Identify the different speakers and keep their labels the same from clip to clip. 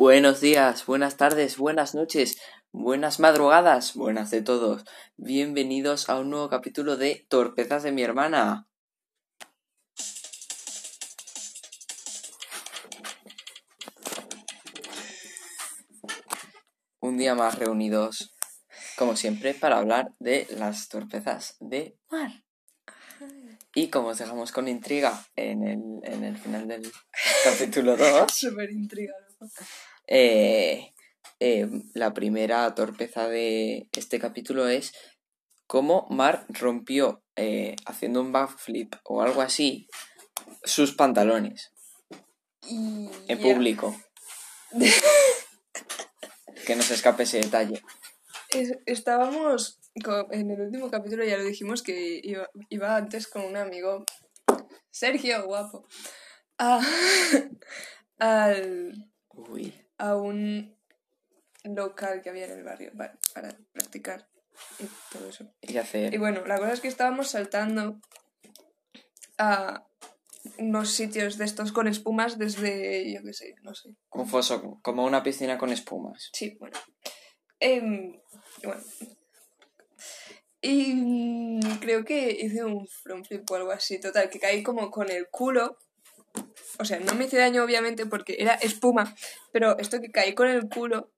Speaker 1: Buenos días, buenas tardes, buenas noches, buenas madrugadas, buenas de todos. Bienvenidos a un nuevo capítulo de Torpezas de mi hermana. Un día más reunidos, como siempre, para hablar de las torpezas de Mar. Y como os dejamos con intriga en el, en el final del capítulo 2,
Speaker 2: Súper intrigado.
Speaker 1: Eh, eh, la primera torpeza de este capítulo es cómo Mar rompió, eh, haciendo un backflip o algo así, sus pantalones
Speaker 2: Y
Speaker 1: en público. que no se escape ese detalle.
Speaker 2: Es- estábamos en el último capítulo, ya lo dijimos, que iba, iba antes con un amigo, Sergio, guapo, a, al-
Speaker 1: Uy,
Speaker 2: a un local que había en el barrio para, para practicar y todo eso.
Speaker 1: y hacer.
Speaker 2: Y bueno, la cosa es que estábamos saltando a unos sitios de estos con espumas desde, yo qué sé, no sé,
Speaker 1: Un foso, como una piscina con espumas.
Speaker 2: Sí, bueno. Em, bueno. Y creo que hice un front flip o algo así, total, que caí como con el culo. O sea, no me hice daño obviamente porque era espuma, pero esto que caí con el culo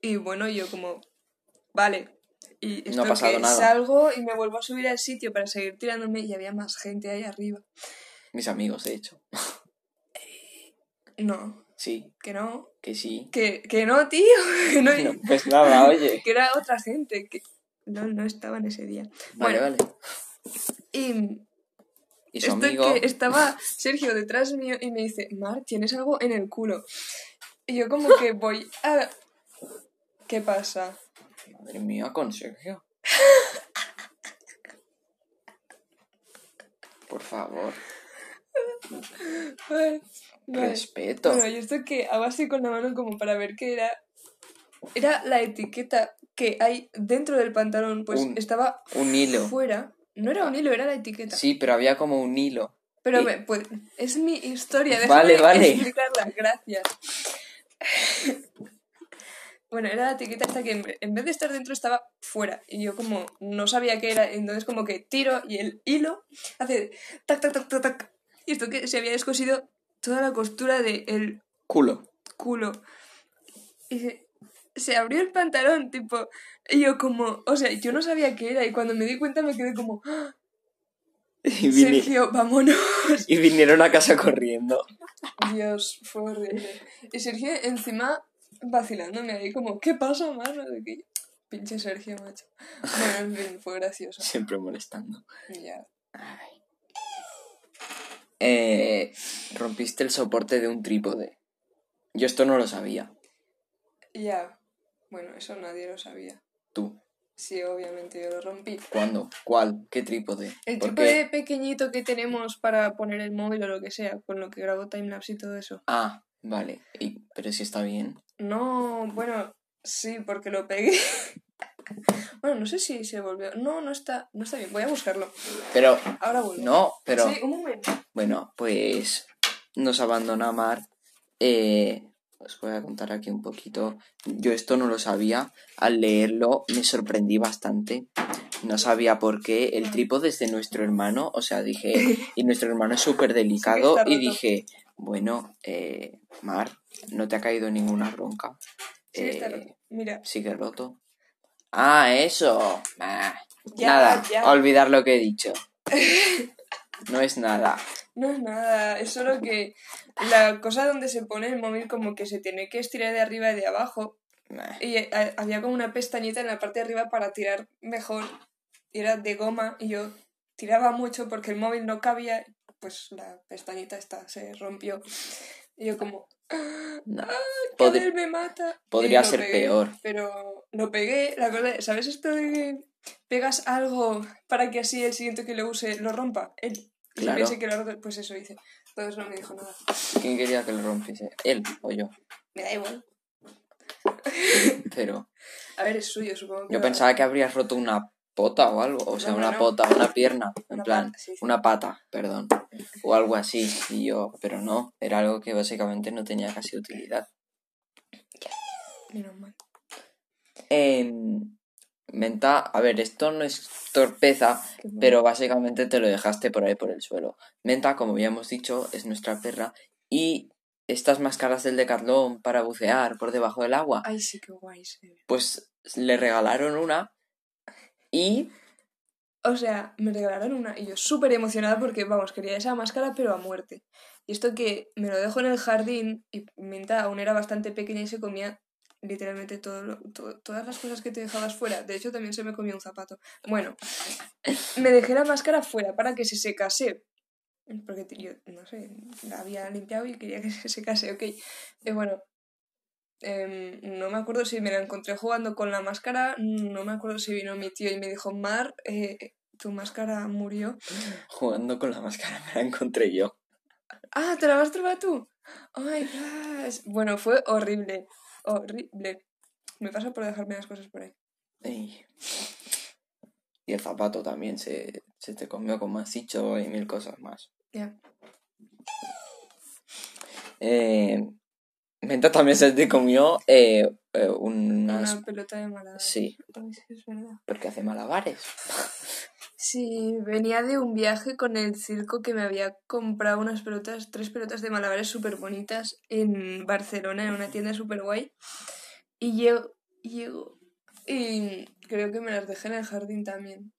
Speaker 2: y bueno, yo como, vale. Y
Speaker 1: No
Speaker 2: esto
Speaker 1: ha pasado
Speaker 2: que
Speaker 1: nada.
Speaker 2: salgo y me vuelvo a subir al sitio para seguir tirándome y había más gente ahí arriba.
Speaker 1: Mis amigos, de hecho.
Speaker 2: No,
Speaker 1: Sí,
Speaker 2: que no,
Speaker 1: que sí.
Speaker 2: que, que no, tío, que no,
Speaker 1: No, pues nada, oye.
Speaker 2: que era otra gente que no, no estaban ese día.
Speaker 1: Vale,
Speaker 2: Bueno.
Speaker 1: vale.
Speaker 2: Y
Speaker 1: Y su
Speaker 2: esto
Speaker 1: amigo.
Speaker 2: que estaba Sergio detrás mío y me dice, Mar, tienes algo en el culo. Y yo como que voy a... ¿Qué pasa?
Speaker 1: Madre mía, con Sergio. Por favor,
Speaker 2: Vale, vale.
Speaker 1: respeto.
Speaker 2: Bueno, yo esto que hago así con la mano como para ver qué era... Era la etiqueta que hay dentro del pantalón, pues
Speaker 1: Un-
Speaker 2: estaba
Speaker 1: Un hilo.
Speaker 2: fuera. No era un hilo, era la etiqueta.
Speaker 1: Sí, pero había como un hilo.
Speaker 2: Pero
Speaker 1: y-
Speaker 2: me- pues, es mi historia,
Speaker 1: Vale,
Speaker 2: déjame
Speaker 1: vale.
Speaker 2: explicarla, gracias. bueno, era la etiqueta esta que en ve- en vez de estar dentro estaba fuera. Y yo como no sabía qué era, entonces como que tiro y el hilo hace tac, tac, tac, tac, tac. Y esto que se había descosido toda la costura del
Speaker 1: Culo.
Speaker 2: culo. Y se, abrió el pantalón, tipo... Y yo como, o sea, yo no sabía qué era y cuando me di cuenta me quedé como, "Ah,
Speaker 1: Y,
Speaker 2: Sergio, vámonos.
Speaker 1: y vinieron a casa corriendo.
Speaker 2: Dios, fue horrible. Y Sergio encima vacilándome ahí como, ¿qué pasa, que... Pinche Sergio, macho. Bueno, en fin, fue gracioso.
Speaker 1: Siempre molestando.
Speaker 2: Ya.
Speaker 1: Ay. Eh, rompiste el soporte de un trípode. Yo esto no lo sabía.
Speaker 2: Ya. Bueno, eso nadie lo sabía.
Speaker 1: Tú.
Speaker 2: Sí, obviamente yo lo rompí.
Speaker 1: ¿Cuándo? ¿Cuál? ¿Qué trípode?
Speaker 2: El
Speaker 1: ¿Por
Speaker 2: trípode pequeñito que tenemos para poner el móvil o lo que sea, con lo que grabo timelapse y todo eso.
Speaker 1: Ah, vale. Y- pero si está bien.
Speaker 2: No, bueno, sí, porque lo pegué. bueno, no sé si se volvió. No, no está, no está bien. Voy a buscarlo.
Speaker 1: Pero,
Speaker 2: Ahora vuelvo.
Speaker 1: no, pero...
Speaker 2: Sí, un momento.
Speaker 1: Bueno, pues nos abandona Mar. Eh, os voy a contar aquí un poquito. Yo esto no lo sabía. Al leerlo me sorprendí bastante. No sabía por qué el trípode es de nuestro hermano. O sea, dije, y nuestro hermano es súper delicado. y dije, bueno, eh, Mar, no te ha caído ninguna bronca.
Speaker 2: Sí, está
Speaker 1: Eh,
Speaker 2: roto. Mira.
Speaker 1: Sigue roto. Ah, eso. Ah,
Speaker 2: Ya,
Speaker 1: nada,
Speaker 2: ya.
Speaker 1: olvidar lo que he dicho. No es nada.
Speaker 2: No es nada, es solo que la cosa donde se pone el móvil como que se tiene que estirar de arriba y de abajo. Y eh, había como una pestañita en la parte de arriba para tirar mejor. Y era de goma y yo tiraba mucho porque el móvil no cabía. Pues la pestañita esta se rompió. Y yo como,
Speaker 1: No.
Speaker 2: él me mata.
Speaker 1: podría ser
Speaker 2: pegué,
Speaker 1: peor.
Speaker 2: Pero lo pegué, la cosa, ¿sabes esto de que pegas algo para que así el siguiente que lo use lo rompa? Y
Speaker 1: Claro.
Speaker 2: que lo pues eso hice. Entonces no me dijo nada.
Speaker 1: ¿Quién quería que lo rompiese? ¿Él o yo?
Speaker 2: Me da igual.
Speaker 1: Pero
Speaker 2: A ver, es suyo, supongo que.
Speaker 1: yo pensaba que habrías roto una pota o algo. O sea,
Speaker 2: No,
Speaker 1: una
Speaker 2: no.
Speaker 1: pota, una pierna. En
Speaker 2: Una
Speaker 1: plan,
Speaker 2: pata, sí, sí.
Speaker 1: una pata, perdón. O algo así. Y yo, pero no, era algo que básicamente no tenía casi utilidad.
Speaker 2: Menos mal.
Speaker 1: Em, Menta, a ver, esto no es torpeza, pero básicamente te lo dejaste por ahí por el suelo. Menta, como ya hemos dicho, es nuestra perra y estas máscaras del Decathlon para bucear por debajo del agua,
Speaker 2: Ay, sí, qué guay. sí.
Speaker 1: pues le regalaron una y
Speaker 2: O sea, me regalaron una y yo súper emocionada porque, vamos, quería esa máscara pero a muerte. Y esto que me lo dejo en el jardín y Minta aún era bastante pequeña y se comía literalmente todo lo- to- todas las cosas que te dejabas fuera. De hecho, también se me comió un zapato. Bueno, me dejé la máscara fuera para que se secase. Porque yo, no sé, la había limpiado y quería que se secase, ok. Y bueno, em, no me acuerdo si me la encontré jugando con la máscara, no me acuerdo si vino mi tío y me dijo, Mar, eh, tu máscara murió.
Speaker 1: jugando con la máscara me la encontré yo.
Speaker 2: Ah, ¿te la vas a trobar tú? Ay, gosh. Bueno, fue horrible, horrible. Me pasa por dejarme las cosas por ahí.
Speaker 1: Y, y el zapato también se, se te comió como has dicho y mil cosas más.
Speaker 2: Ya.
Speaker 1: Eh, Menta también se te comió eh, eh, unas...
Speaker 2: Una pelota de.
Speaker 1: Sí,
Speaker 2: Ay, sí, es verdad.
Speaker 1: porque hace malabares.
Speaker 2: Sí, venía de un viaje con el circo que me había comprado unas pelotas, tres pelotas de malabares súper bonitas en Barcelona, en una tienda súper guay. Y llego, llego y creo que me las dejé en el jardín también.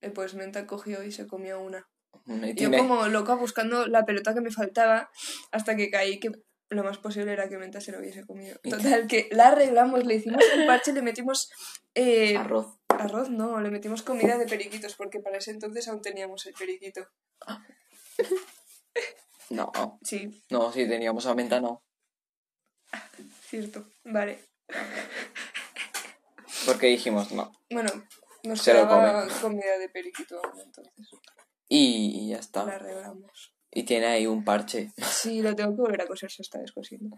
Speaker 2: Y pues Menta cogió y se comió una.
Speaker 1: Y
Speaker 2: Yo como loca buscando la pelota que me faltaba hasta que caí que lo más posible era que Menta se lo hubiese comido. Total, que la arreglamos, le hicimos un parche, le metimos... eh,
Speaker 1: arroz.
Speaker 2: Arroz no, le metimos comida de periquitos porque para ese entonces aún teníamos el periquito.
Speaker 1: No,
Speaker 2: Sí,
Speaker 1: no, si teníamos a Menta no.
Speaker 2: cierto. Vale.
Speaker 1: Porque dijimos no.
Speaker 2: Bueno, nos
Speaker 1: Se lo
Speaker 2: quedaba comida de periquito aún entonces.
Speaker 1: Y ya
Speaker 2: La
Speaker 1: está. Y tiene ahí un parche.
Speaker 2: Sí, lo tengo que volver a coser, se está descosiendo.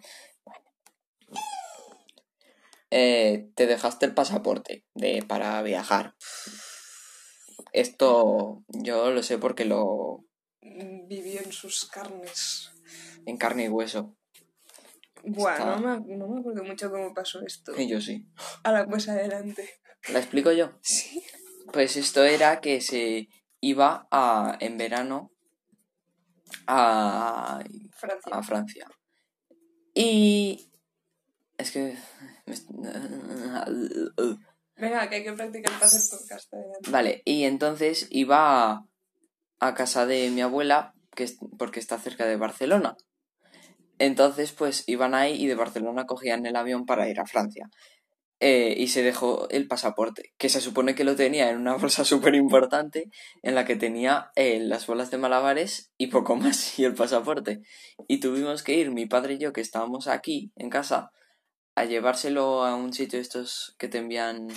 Speaker 1: Eh, te dejaste el pasaporte de, para viajar. Esto yo lo sé porque lo
Speaker 2: Viví en sus carnes.
Speaker 1: en carne y hueso. Está-
Speaker 2: no me, no me acuerdo mucho cómo pasó esto.
Speaker 1: Y yo sí.
Speaker 2: Ahora pues adelante.
Speaker 1: ¿La explico yo?
Speaker 2: Sí.
Speaker 1: Pues esto era que se iba a, en verano a,
Speaker 2: Francia.
Speaker 1: a Francia. Y es que...
Speaker 2: Venga, que hay que practicar para hacer podcast.
Speaker 1: Vale, y entonces iba a, a casa de mi abuela, que es, porque está cerca de Barcelona. Entonces, pues iban ahí y de Barcelona cogían el avión para ir a Francia. Eh, y se dejó el pasaporte, que se supone que lo tenía en una bolsa súper importante, en la que tenía eh, las bolas de malabares y poco más, y el pasaporte. Y tuvimos que ir, mi padre y yo, que estábamos aquí, en casa, a llevárselo a un sitio estos que te envían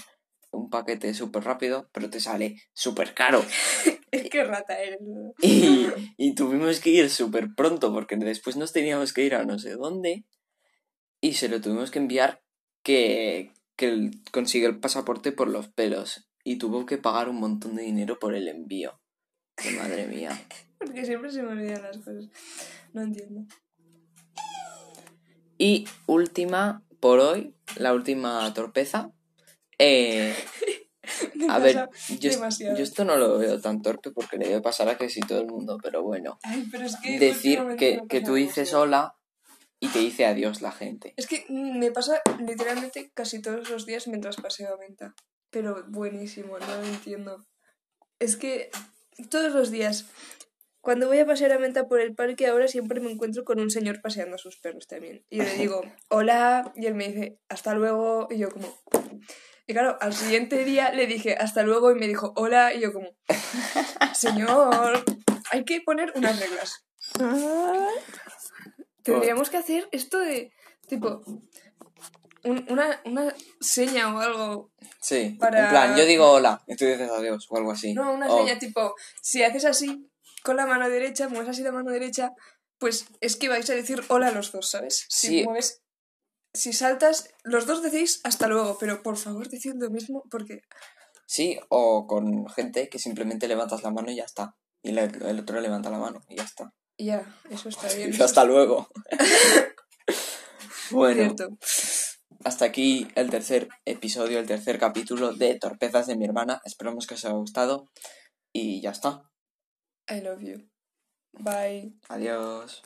Speaker 1: un paquete súper rápido, pero te sale súper caro.
Speaker 2: Es que rata eres.
Speaker 1: Y, y tuvimos que ir súper pronto porque después nos teníamos que ir a no sé dónde y se lo tuvimos que enviar que, que él consigue el pasaporte por los pelos y tuvo que pagar un montón de dinero por el envío. Que madre mía.
Speaker 2: Porque siempre se me olvidan las cosas. No entiendo.
Speaker 1: Y última, por hoy, la última torpeza. Eh, a ver, yo,
Speaker 2: demasiado.
Speaker 1: yo esto no lo veo tan torpe porque le debe pasar a casi todo el mundo, pero bueno.
Speaker 2: Ay, pero es que
Speaker 1: Decir que, que tú dices hola y te dice adiós la gente.
Speaker 2: Es que me pasa literalmente casi todos los días mientras paseo a venta. Pero buenísimo, no lo entiendo. Es que todos los días, cuando voy a pasear a venta por el parque, ahora siempre me encuentro con un señor paseando a sus perros también. Y yo le digo, hola, y él me dice, hasta luego, y yo como... Y claro, al siguiente día le dije, hasta luego, y me dijo, hola, y yo como, señor, hay que poner unas reglas. Tendríamos que hacer esto de, tipo, un- una, una seña o algo.
Speaker 1: Sí,
Speaker 2: Para-
Speaker 1: en plan, yo digo hola y tú dices adiós o algo así.
Speaker 2: No, una
Speaker 1: O-
Speaker 2: seña tipo, si haces así con la mano derecha, mueves así la mano derecha, pues es que vais a decir hola los dos, ¿sabes? Si
Speaker 1: Sí.
Speaker 2: mueves, si saltas, los dos decís hasta luego, pero por favor decid lo mismo porque...
Speaker 1: Sí, o con gente que simplemente levantas la mano y ya está. Y el otro levanta la mano y ya está.
Speaker 2: Ya, eso está bien.
Speaker 1: Y hasta luego. bueno, hasta aquí el tercer episodio, el tercer capítulo de Torpezas de mi hermana. Esperamos que os haya gustado y ya está.
Speaker 2: I love you. Bye.
Speaker 1: Adiós.